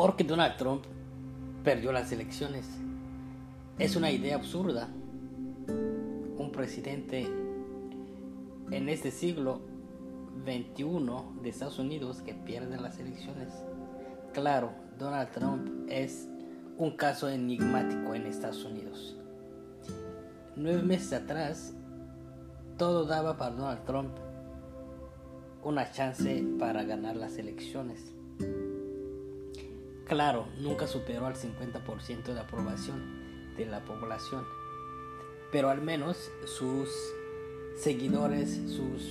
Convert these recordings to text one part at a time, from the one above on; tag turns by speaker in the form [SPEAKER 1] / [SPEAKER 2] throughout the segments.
[SPEAKER 1] Porque Donald Trump perdió las elecciones. Es una idea absurda. Un presidente en este siglo XXI de Estados Unidos que pierde las elecciones. Claro, Donald Trump es un caso enigmático en Estados Unidos. Nueve meses atrás, todo daba para Donald Trump una chance para ganar las elecciones. Claro, nunca superó al 50% de aprobación de la población, pero al menos sus seguidores, sus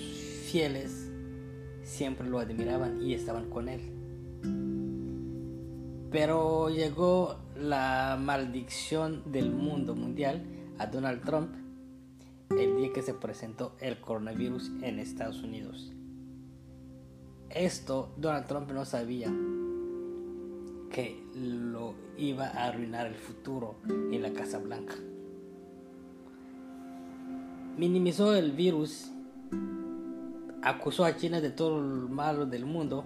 [SPEAKER 1] fieles, siempre lo admiraban y estaban con él. Pero llegó la maldición del mundo mundial a Donald Trump el día que se presentó el coronavirus en Estados Unidos. Esto Donald Trump no sabía lo iba a arruinar el futuro en la Casa Blanca. Minimizó el virus, acusó a China de todo lo malo del mundo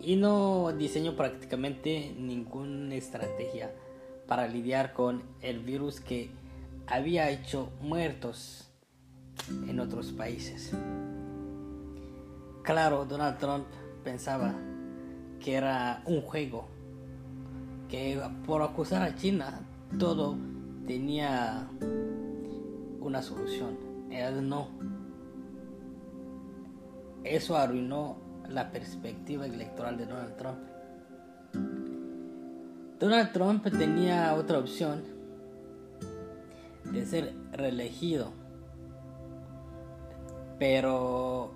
[SPEAKER 1] y no diseñó prácticamente ninguna estrategia para lidiar con el virus que había hecho muertos en otros países. Claro, Donald Trump pensaba que era un juego, que por acusar a China todo tenía una solución. Era no. Eso arruinó la perspectiva electoral de Donald Trump. Donald Trump tenía otra opción de ser reelegido, pero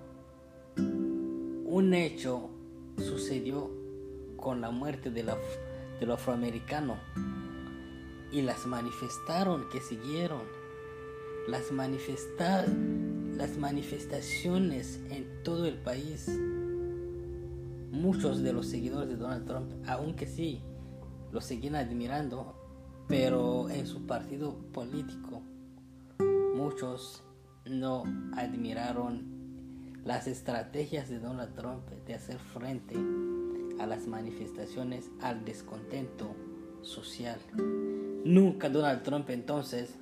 [SPEAKER 1] un hecho sucedió con la muerte de del afroamericano. Y las manifestaron que siguieron. Las, las manifestaciones en todo el país. Muchos de los seguidores de Donald Trump aunque sí lo seguían admirando pero en su partido político muchos no admiraron las estrategias de Donald Trump de hacer frente a las manifestaciones al descontento social. Nunca Donald Trump entonces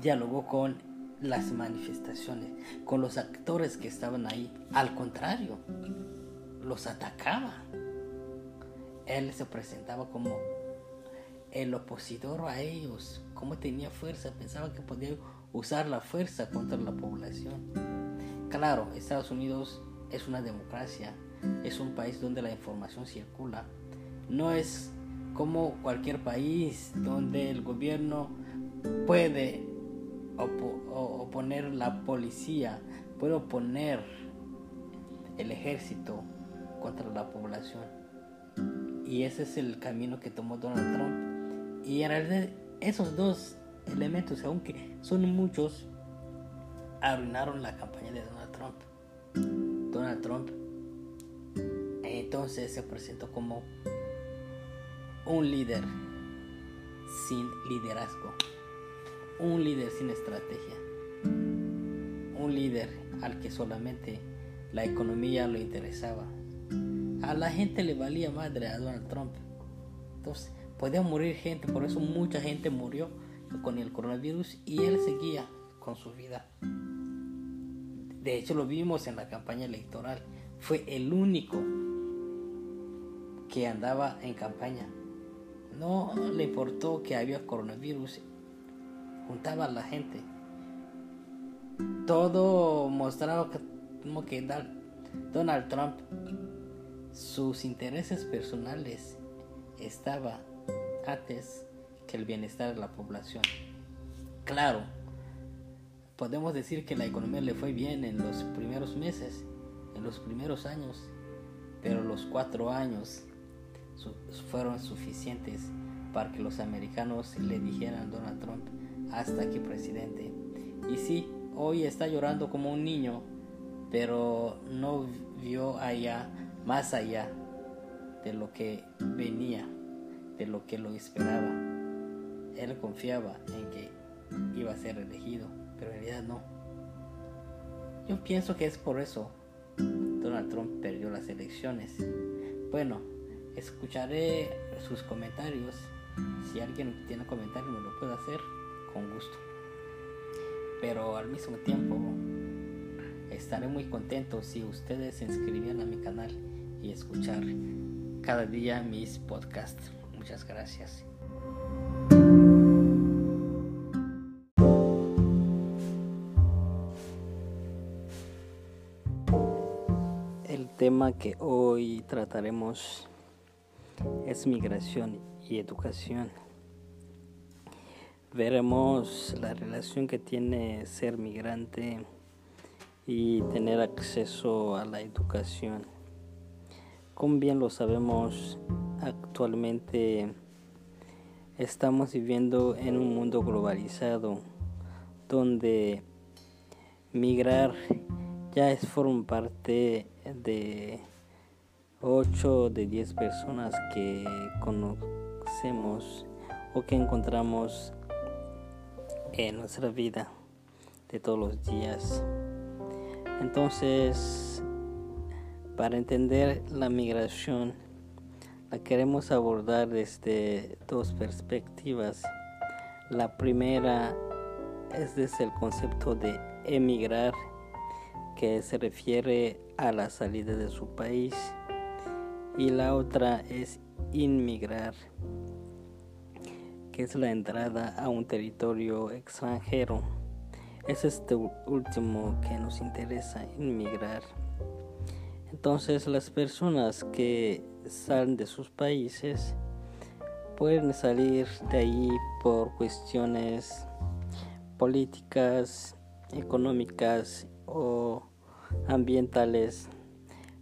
[SPEAKER 1] dialogó con las manifestaciones, con los actores que estaban ahí. Al contrario, los atacaba. Él se presentaba como el opositor a ellos, como tenía fuerza, pensaba que podía usar la fuerza contra la población. Claro, Estados Unidos es una democracia, es un país donde la información circula. No es como cualquier país donde el gobierno puede oponer la policía, puede oponer el ejército contra la población. Y ese es el camino que tomó Donald Trump. Y en realidad esos dos elementos, aunque son muchos, arruinaron la campaña de Donald Trump. Donald Trump entonces se presentó como un líder sin liderazgo, un líder sin estrategia, un líder al que solamente la economía lo interesaba. A la gente le valía madre a Donald Trump. Entonces, podía morir gente, por eso mucha gente murió con el coronavirus y él seguía con su vida. De hecho, lo vimos en la campaña electoral. Fue el único que andaba en campaña. No le importó que había coronavirus. Juntaba a la gente. Todo mostraba como que Donald Trump, sus intereses personales estaba antes que el bienestar de la población. Claro, podemos decir que la economía le fue bien en los primeros meses, en los primeros años, pero los cuatro años fueron suficientes para que los americanos le dijeran a Donald Trump hasta aquí presidente. Y sí, hoy está llorando como un niño, pero no vio allá, más allá de lo que venía, de lo que lo esperaba. Él confiaba en que iba a ser elegido pero en realidad no. Yo pienso que es por eso. Donald Trump perdió las elecciones. Bueno, escucharé sus comentarios. Si alguien tiene comentarios me lo puede hacer con gusto. Pero al mismo tiempo estaré muy contento si ustedes se inscribieran a mi canal y escuchar cada día mis podcasts. Muchas gracias. Tema que hoy trataremos es migración y educación. Veremos la relación que tiene ser migrante y tener acceso a la educación. Como bien lo sabemos, actualmente estamos viviendo en un mundo globalizado donde migrar ya es forma parte de 8 de 10 personas que conocemos o que encontramos en nuestra vida de todos los días. Entonces, para entender la migración, la queremos abordar desde dos perspectivas. La primera es desde el concepto de emigrar, que se refiere a la salida de su país, y la otra es inmigrar, que es la entrada a un territorio extranjero. Es este último que nos interesa, inmigrar. Entonces las personas que salen de sus países pueden salir de ahí por cuestiones políticas, económicas o ambientales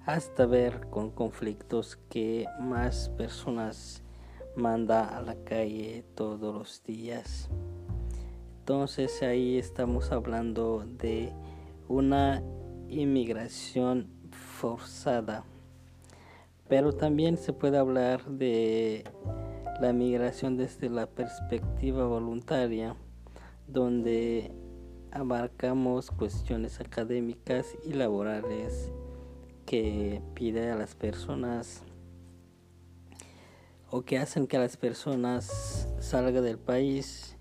[SPEAKER 1] hasta ver con conflictos que más personas manda a la calle todos los días. Entonces ahí estamos hablando de una inmigración forzada. Pero también se puede hablar de la migración desde la perspectiva voluntaria, donde abarcamos cuestiones académicas y laborales que pide a las personas o que hacen que las personas salgan del país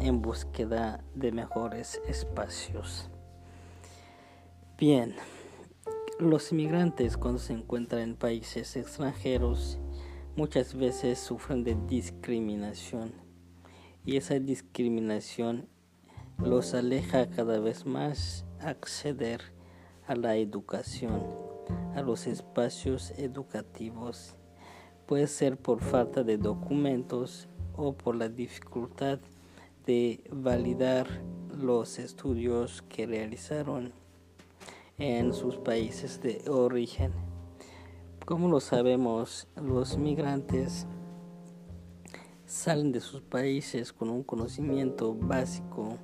[SPEAKER 1] en búsqueda de mejores espacios. Bien, los inmigrantes cuando se encuentran en países extranjeros muchas veces sufren de discriminación y esa discriminación los aleja cada vez más acceder a la educación, a los espacios educativos. Puede ser por falta de documentos o por la dificultad de validar los estudios que realizaron en sus países de origen. Como lo sabemos, los migrantes salen de sus países con un conocimiento básico,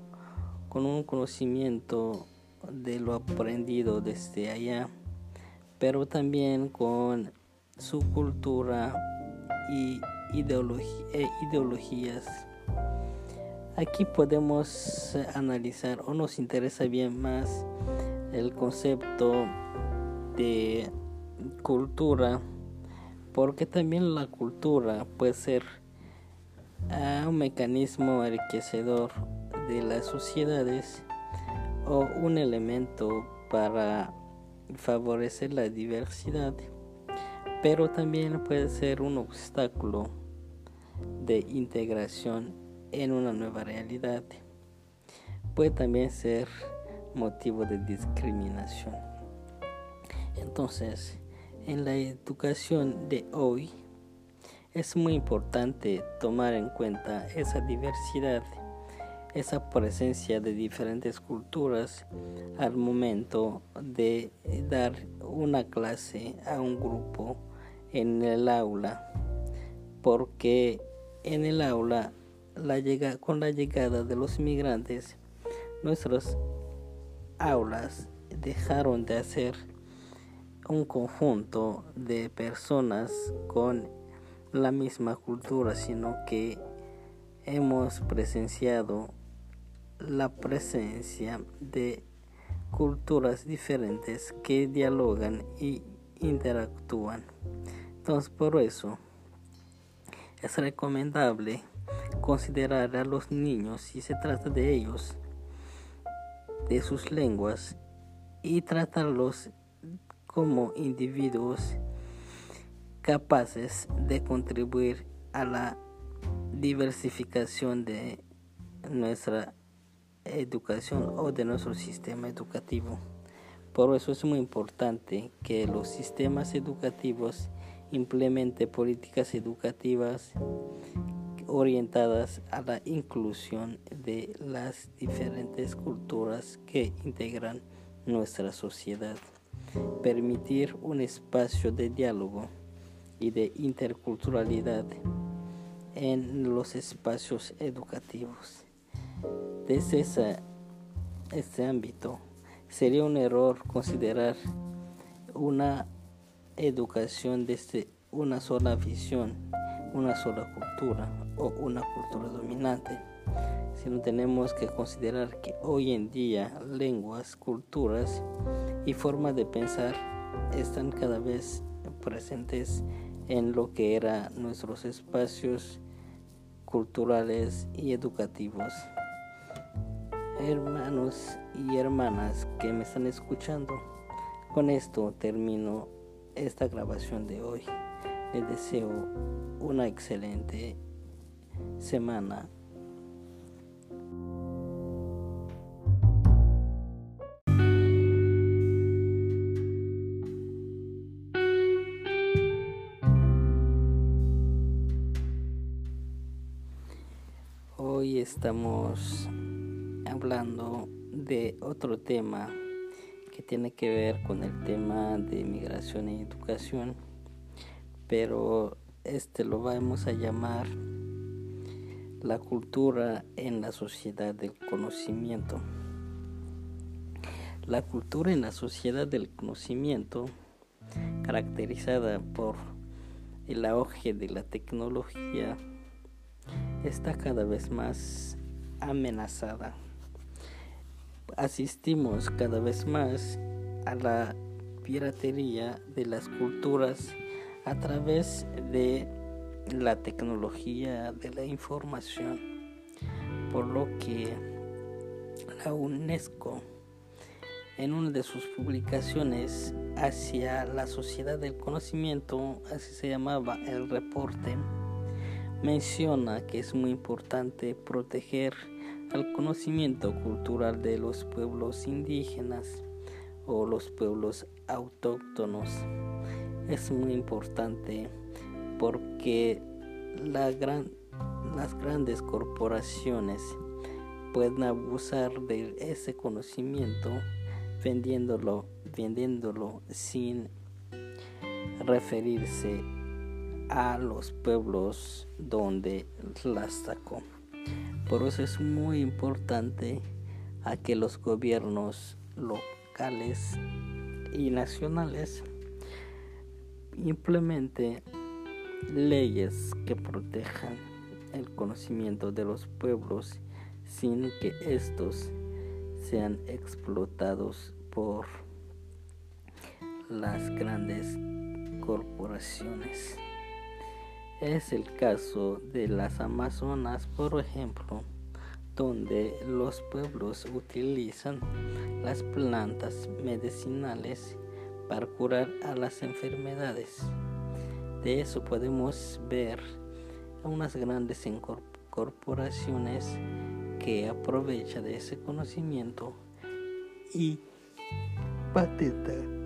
[SPEAKER 1] con un conocimiento de lo aprendido desde allá, pero también con su cultura y e ideologías. Aquí podemos analizar o nos interesa bien más el concepto de cultura, porque también la cultura puede ser ah, un mecanismo enriquecedor de las sociedades o un elemento para favorecer la diversidad, pero también puede ser un obstáculo de integración en una nueva realidad. Puede también ser motivo de discriminación. Entonces, en la educación de hoy es muy importante tomar en cuenta esa diversidad, esa presencia de diferentes culturas al momento de dar una clase a un grupo en el aula, porque en el aula con la llegada de los inmigrantes, nuestros aulas dejaron de ser un conjunto de personas con la misma cultura, sino que hemos presenciado la presencia de culturas diferentes que dialogan y interactúan. Entonces por eso es recomendable considerar a los niños si se trata de ellos, de sus lenguas y tratarlos como individuos capaces de contribuir a la diversificación de nuestra educación o de nuestro sistema educativo. Por eso es muy importante que los sistemas educativos implementen políticas educativas orientadas a la inclusión de las diferentes culturas que integran nuestra sociedad. Permitir un espacio de diálogo y de interculturalidad en los espacios educativos. Desde este ámbito, sería un error considerar una educación desde una sola visión, una sola cultura o una cultura dominante, sino tenemos que considerar que hoy en día lenguas, culturas y formas de pensar están cada vez presentes en lo que eran nuestros espacios culturales y educativos. Hermanos y hermanas que me están escuchando, con esto termino esta grabación de hoy. Les deseo una excelente semana Hoy estamos hablando de otro tema que tiene que ver con el tema de migración y educación, pero este lo vamos a llamar la cultura en la sociedad del conocimiento. La cultura en la sociedad del conocimiento, caracterizada por el auge de la tecnología, está cada vez más amenazada. Asistimos cada vez más a la piratería de las culturas a través de la tecnología de la información, por lo que la UNESCO en una de sus publicaciones hacia la sociedad del conocimiento, así se llamaba el reporte, menciona que es muy importante proteger al conocimiento cultural de los pueblos indígenas o los pueblos autóctonos. Es muy importante porque las grandes corporaciones pueden abusar de ese conocimiento vendiéndolo, vendiéndolo sin referirse a los pueblos donde las sacó. Por eso es muy importante a que los gobiernos locales y nacionales implementen leyes que protejan el conocimiento de los pueblos sin que estos sean explotados por las grandes corporaciones. Es el caso de las Amazonas, por ejemplo, donde los pueblos utilizan las plantas medicinales para curar a las enfermedades. De eso podemos ver unas grandes corporaciones que aprovechan de ese conocimiento y patentan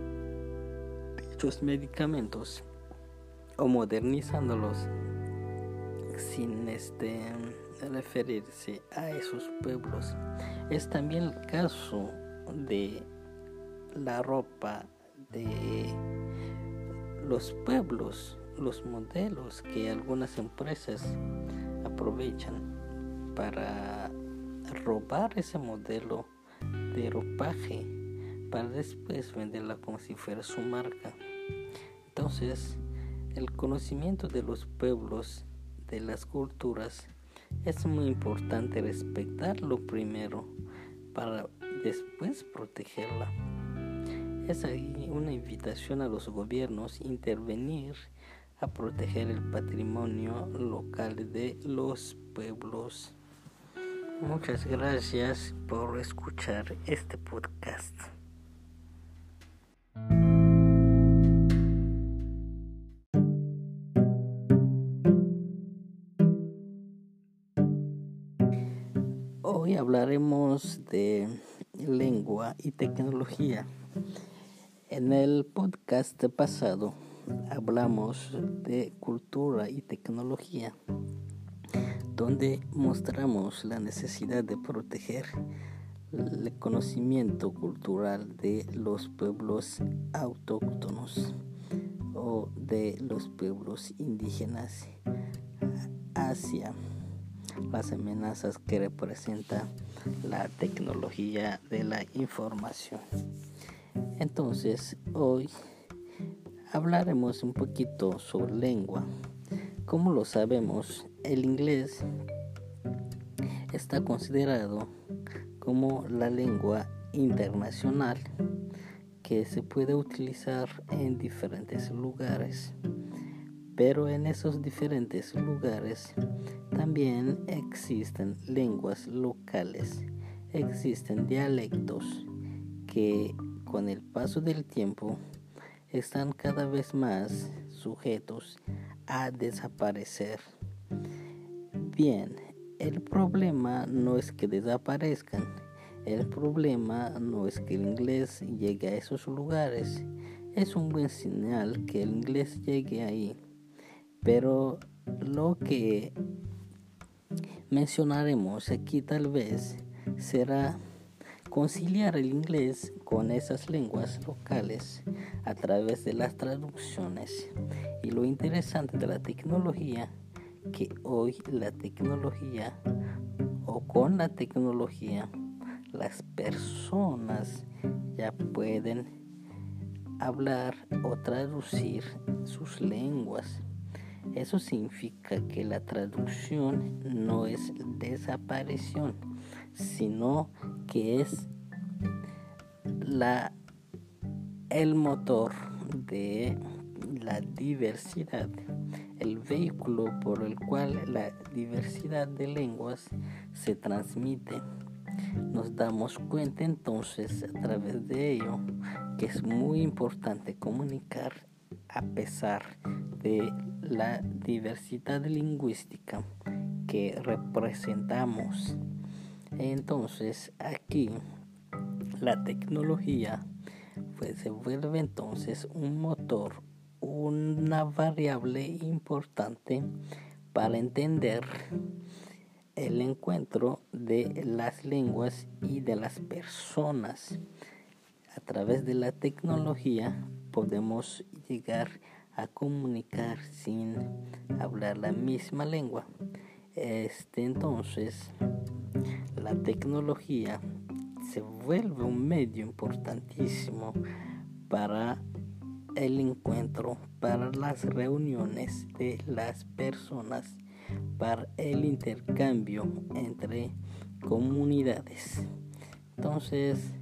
[SPEAKER 1] dichos medicamentos o modernizándolos sin este referirse a esos pueblos. Es también el caso de la ropa de los pueblos, los modelos que algunas empresas aprovechan para robar ese modelo de ropaje para después venderla como si fuera su marca. Entonces, el conocimiento de los pueblos, de las culturas, es muy importante respetarlo primero para después protegerla. Es ahí una invitación a los gobiernos intervenir a proteger el patrimonio local de los pueblos. Muchas gracias por escuchar este podcast. Hoy hablaremos de lengua y tecnología. En el podcast pasado hablamos de cultura y tecnología, donde mostramos la necesidad de proteger el conocimiento cultural de los pueblos autóctonos o de los pueblos indígenas hacia las amenazas que representa la tecnología de la información. Entonces, hoy hablaremos un poquito sobre lengua. Como lo sabemos, el inglés está considerado como la lengua internacional que se puede utilizar en diferentes lugares. Pero en esos diferentes lugares también existen lenguas locales, existen dialectos que con el paso del tiempo están cada vez más sujetos a desaparecer. Bien, el problema no es que desaparezcan, el problema no es que el inglés llegue a esos lugares. Es un buen señal que el inglés llegue ahí. Pero lo que mencionaremos aquí tal vez será conciliar el inglés con esas lenguas locales a través de las traducciones. Y lo interesante de la tecnología, que hoy la tecnología o con la tecnología las personas ya pueden hablar o traducir sus lenguas. Eso significa que la traducción no es desaparición, sino que es la, el motor de la diversidad, el vehículo por el cual la diversidad de lenguas se transmite. Nos damos cuenta entonces a través de ello que es muy importante comunicar a pesar de la diversidad lingüística que representamos. Entonces aquí la tecnología pues, se vuelve entonces un motor, una variable importante para entender el encuentro de las lenguas y de las personas. A través de la tecnología podemos llegar a comunicar sin hablar la misma lengua. Este entonces la tecnología se vuelve un medio importantísimo para el encuentro, para las reuniones de las personas, para el intercambio entre comunidades. Entonces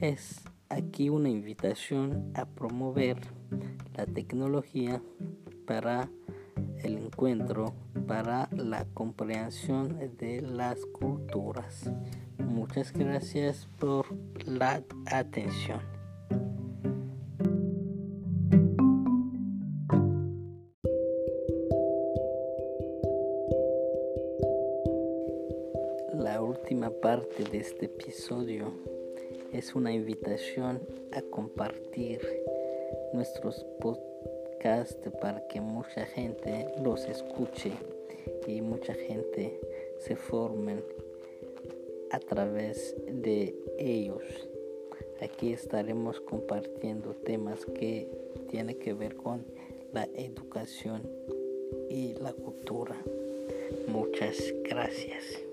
[SPEAKER 1] es aquí una invitación a promover la tecnología para el encuentro, para la comprensión de las culturas. Muchas gracias por la atención. La última parte de este episodio es una invitación a compartir nuestros podcasts para que mucha gente los escuche y mucha gente se formen a través de ellos. Aquí estaremos compartiendo temas que tienen que ver con la educación y la cultura. Muchas gracias.